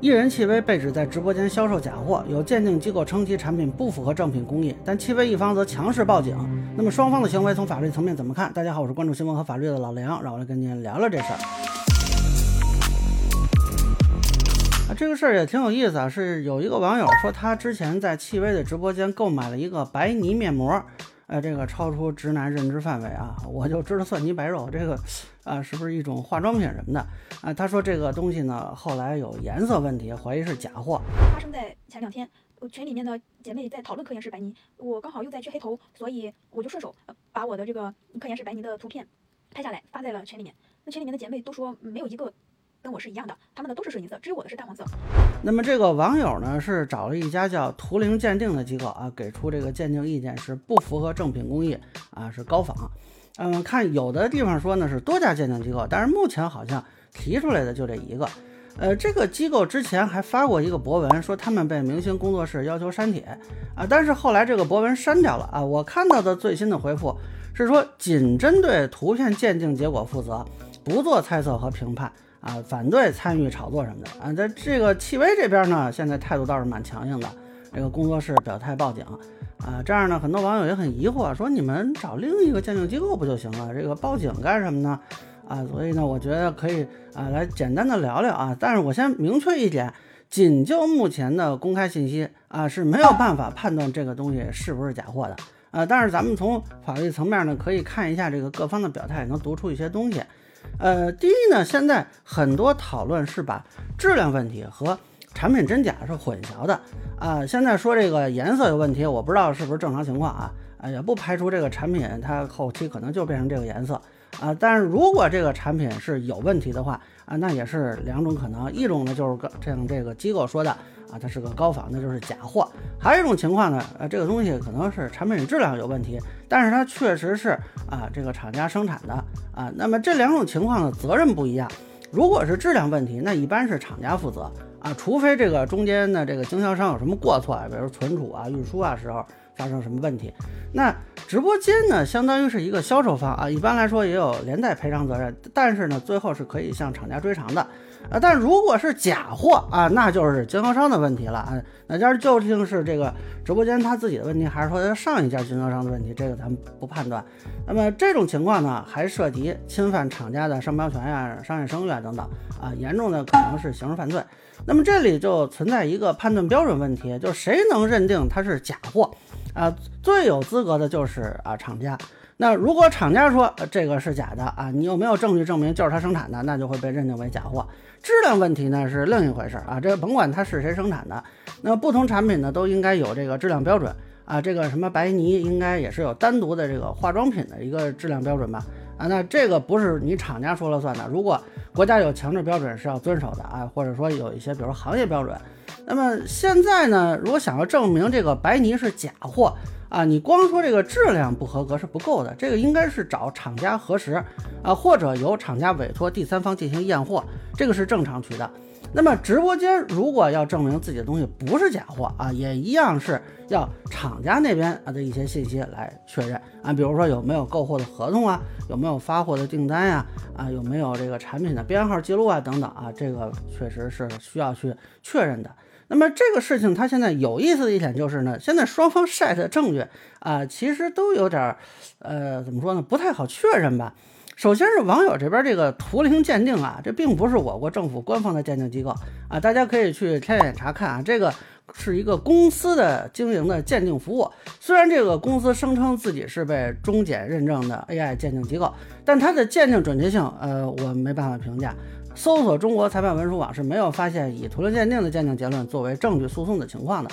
艺人戚薇被指在直播间销售假货，有鉴定机构称其产品不符合正品工艺，但戚薇一方则强势报警。那么双方的行为从法律层面怎么看？大家好，我是关注新闻和法律的老梁，让我来跟您聊聊这事儿。啊，这个事儿也挺有意思啊，是有一个网友说他之前在戚薇的直播间购买了一个白泥面膜。呃，这个超出直男认知范围啊，我就知道蒜泥白肉这个，啊，是不是一种化妆品什么的啊？他说这个东西呢，后来有颜色问题，怀疑是假货。发生在前两天，群里面的姐妹在讨论科颜氏白泥，我刚好又在去黑头，所以我就顺手把我的这个科颜氏白泥的图片拍下来发在了群里面。那群里面的姐妹都说没有一个。跟我是一样的，他们的都是水银色，只有我的是淡黄色。那么这个网友呢，是找了一家叫图灵鉴定的机构啊，给出这个鉴定意见是不符合正品工艺啊，是高仿。嗯，看有的地方说呢是多家鉴定机构，但是目前好像提出来的就这一个。呃，这个机构之前还发过一个博文，说他们被明星工作室要求删帖啊，但是后来这个博文删掉了啊。我看到的最新的回复是说，仅针对图片鉴定结果负责，不做猜测和评判。啊，反对参与炒作什么的啊，在这个戚薇这边呢，现在态度倒是蛮强硬的。这个工作室表态报警啊，这样呢，很多网友也很疑惑，说你们找另一个鉴定机构不就行了？这个报警干什么呢？啊，所以呢，我觉得可以啊，来简单的聊聊啊。但是我先明确一点，仅就目前的公开信息啊，是没有办法判断这个东西是不是假货的啊。但是咱们从法律层面呢，可以看一下这个各方的表态，能读出一些东西。呃，第一呢，现在很多讨论是把质量问题和产品真假是混淆的啊。现在说这个颜色有问题，我不知道是不是正常情况啊，啊，也不排除这个产品它后期可能就变成这个颜色啊。但是如果这个产品是有问题的话啊，那也是两种可能，一种呢就是像这个机构说的。啊，它是个高仿，那就是假货。还有一种情况呢，呃，这个东西可能是产品质量有问题，但是它确实是啊，这个厂家生产的啊。那么这两种情况的责任不一样。如果是质量问题，那一般是厂家负责啊，除非这个中间的这个经销商有什么过错啊，比如存储啊、运输啊时候发生什么问题。那直播间呢，相当于是一个销售方啊，一般来说也有连带赔偿责任，但是呢，最后是可以向厂家追偿的。啊，但如果是假货啊，那就是经销商的问题了啊。那家究竟是这个直播间他自己的问题，还是说他上一家经销商的问题？这个咱们不判断。那么这种情况呢，还涉及侵犯厂家的商标权呀、商业声誉啊等等啊，严重的可能是刑事犯罪。那么这里就存在一个判断标准问题，就是谁能认定它是假货啊？最有资格的就是啊厂家。那如果厂家说这个是假的啊，你有没有证据证明就是他生产的，那就会被认定为假货。质量问题呢是另一回事啊，这甭管它是谁生产的，那不同产品呢都应该有这个质量标准啊。这个什么白泥应该也是有单独的这个化妆品的一个质量标准吧？啊，那这个不是你厂家说了算的，如果国家有强制标准是要遵守的啊，或者说有一些比如行业标准。那么现在呢，如果想要证明这个白泥是假货。啊，你光说这个质量不合格是不够的，这个应该是找厂家核实啊，或者由厂家委托第三方进行验货，这个是正常渠道。那么直播间如果要证明自己的东西不是假货啊，也一样是要厂家那边啊的一些信息来确认啊，比如说有没有购货的合同啊，有没有发货的订单呀，啊有没有这个产品的编号记录啊等等啊，这个确实是需要去确认的。那么这个事情，它现在有意思的一点就是呢，现在双方晒的证据啊，其实都有点，呃，怎么说呢，不太好确认吧。首先是网友这边这个图灵鉴定啊，这并不是我国政府官方的鉴定机构啊，大家可以去天眼查看啊，这个是一个公司的经营的鉴定服务。虽然这个公司声称自己是被中检认证的 AI 鉴定机构，但它的鉴定准确性，呃，我没办法评价。搜索中国裁判文书网是没有发现以图灵鉴定的鉴定结论作为证据诉讼的情况的。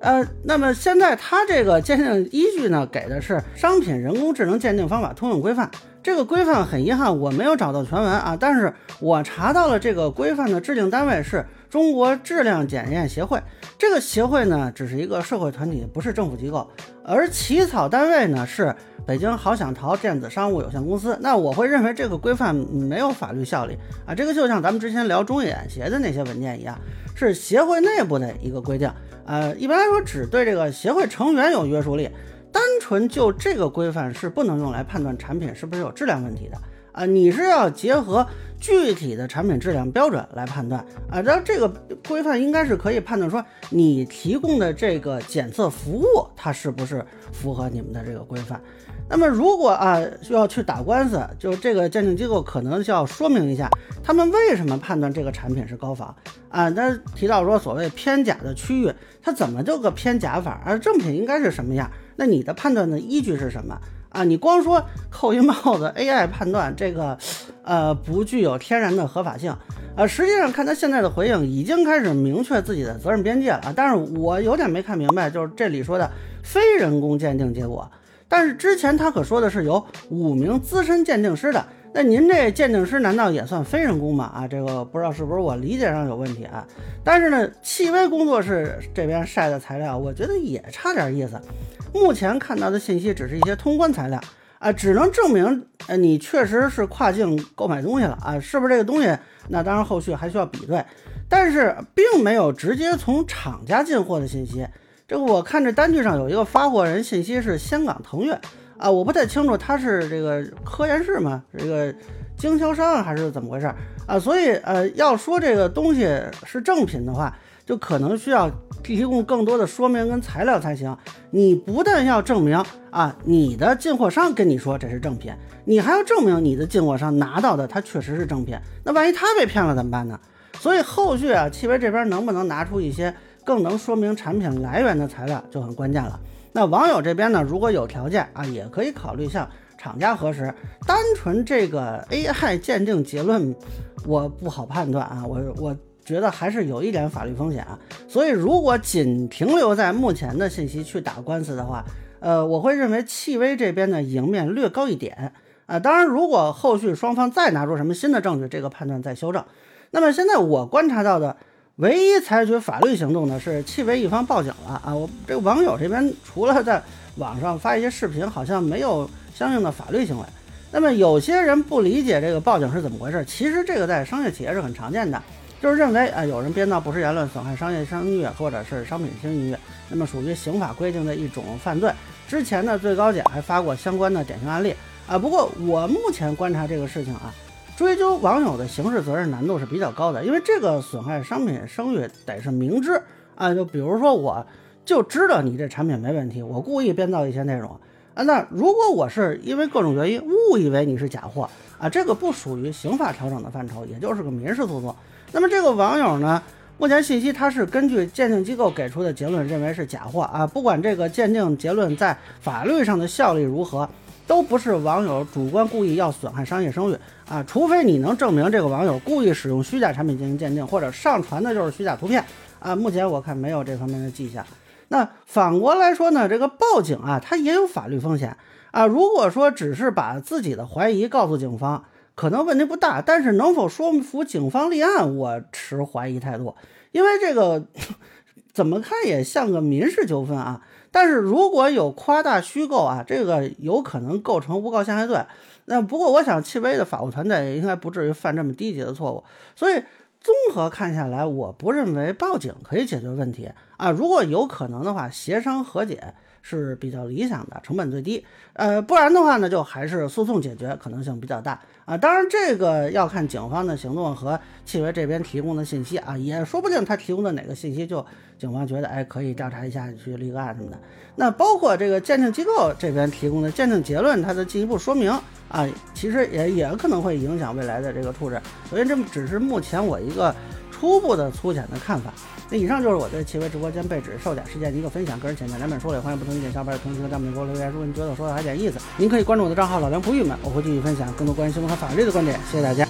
呃，那么现在它这个鉴定依据呢，给的是《商品人工智能鉴定方法通用规范》。这个规范很遗憾我没有找到全文啊，但是我查到了这个规范的制定单位是。中国质量检验协会这个协会呢，只是一个社会团体，不是政府机构，而起草单位呢是北京好想淘电子商务有限公司。那我会认为这个规范没有法律效力啊，这个就像咱们之前聊中演协的那些文件一样，是协会内部的一个规定。呃，一般来说只对这个协会成员有约束力，单纯就这个规范是不能用来判断产品是不是有质量问题的。啊，你是要结合具体的产品质量标准来判断啊。然后这个规范应该是可以判断说你提供的这个检测服务它是不是符合你们的这个规范。那么如果啊需要去打官司，就这个鉴定机构可能就要说明一下，他们为什么判断这个产品是高仿啊？那提到说所谓偏假的区域，它怎么就个偏假法？而正品应该是什么样？那你的判断的依据是什么啊？你光说扣一帽子 AI 判断这个，呃，不具有天然的合法性。呃，实际上看他现在的回应，已经开始明确自己的责任边界了啊。但是我有点没看明白，就是这里说的非人工鉴定结果。但是之前他可说的是由五名资深鉴定师的，那您这鉴定师难道也算非人工吗？啊，这个不知道是不是我理解上有问题啊？但是呢，戚薇工作室这边晒的材料，我觉得也差点意思。目前看到的信息只是一些通关材料啊，只能证明呃你确实是跨境购买东西了啊，是不是这个东西？那当然后续还需要比对，但是并没有直接从厂家进货的信息。这个我看这单据上有一个发货人信息是香港腾越啊，我不太清楚他是这个科研室吗？这个经销商还是怎么回事啊？所以呃，要说这个东西是正品的话，就可能需要提供更多的说明跟材料才行。你不但要证明啊，你的进货商跟你说这是正品，你还要证明你的进货商拿到的它确实是正品。那万一他被骗了怎么办呢？所以后续啊，戚薇这边能不能拿出一些？更能说明产品来源的材料就很关键了。那网友这边呢，如果有条件啊，也可以考虑向厂家核实。单纯这个 AI 鉴定结论，我不好判断啊，我我觉得还是有一点法律风险啊。所以如果仅停留在目前的信息去打官司的话，呃，我会认为戚薇这边的赢面略高一点啊。当然，如果后续双方再拿出什么新的证据，这个判断再修正。那么现在我观察到的。唯一采取法律行动的是戚薇一方报警了啊！我这个网友这边除了在网上发一些视频，好像没有相应的法律行为。那么有些人不理解这个报警是怎么回事，其实这个在商业企业是很常见的，就是认为啊有人编造不实言论，损害商业声誉或者是商品声誉，那么属于刑法规定的一种犯罪。之前呢，最高检还发过相关的典型案例啊。不过我目前观察这个事情啊。追究网友的刑事责任难度是比较高的，因为这个损害商品声誉得是明知啊，就比如说我就知道你这产品没问题，我故意编造一些内容啊，那如果我是因为各种原因误以为你是假货啊，这个不属于刑法调整的范畴，也就是个民事诉讼。那么这个网友呢，目前信息他是根据鉴定机构给出的结论认为是假货啊，不管这个鉴定结论在法律上的效力如何。都不是网友主观故意要损害商业声誉啊，除非你能证明这个网友故意使用虚假产品进行鉴定，或者上传的就是虚假图片啊。目前我看没有这方面的迹象。那反过来说呢，这个报警啊，它也有法律风险啊。如果说只是把自己的怀疑告诉警方，可能问题不大，但是能否说服警方立案，我持怀疑态度，因为这个 怎么看也像个民事纠纷啊。但是如果有夸大虚构啊，这个有可能构成诬告陷害罪。那不过我想，戚薇的法务团队应该不至于犯这么低级的错误。所以综合看下来，我不认为报警可以解决问题啊。如果有可能的话，协商和解是比较理想的，成本最低。呃，不然的话呢，就还是诉讼解决可能性比较大啊。当然，这个要看警方的行动和契约这边提供的信息啊，也说不定他提供的哪个信息就。警方觉得，哎，可以调查一下，去立个案什么的。那包括这个鉴定机构这边提供的鉴定结论，它的进一步说明啊，其实也也可能会影响未来的这个处置。所以这只是目前我一个初步的粗浅的看法。那以上就是我对奇微直播间被指售假事件的一个分享，个人浅见两本书也欢迎不同意见小伙伴同行的弹幕给我留言。如果您觉得我说的还有点意思，您可以关注我的账号老梁不郁闷，我会继续分享更多关于新闻和法律的观点。谢谢大家。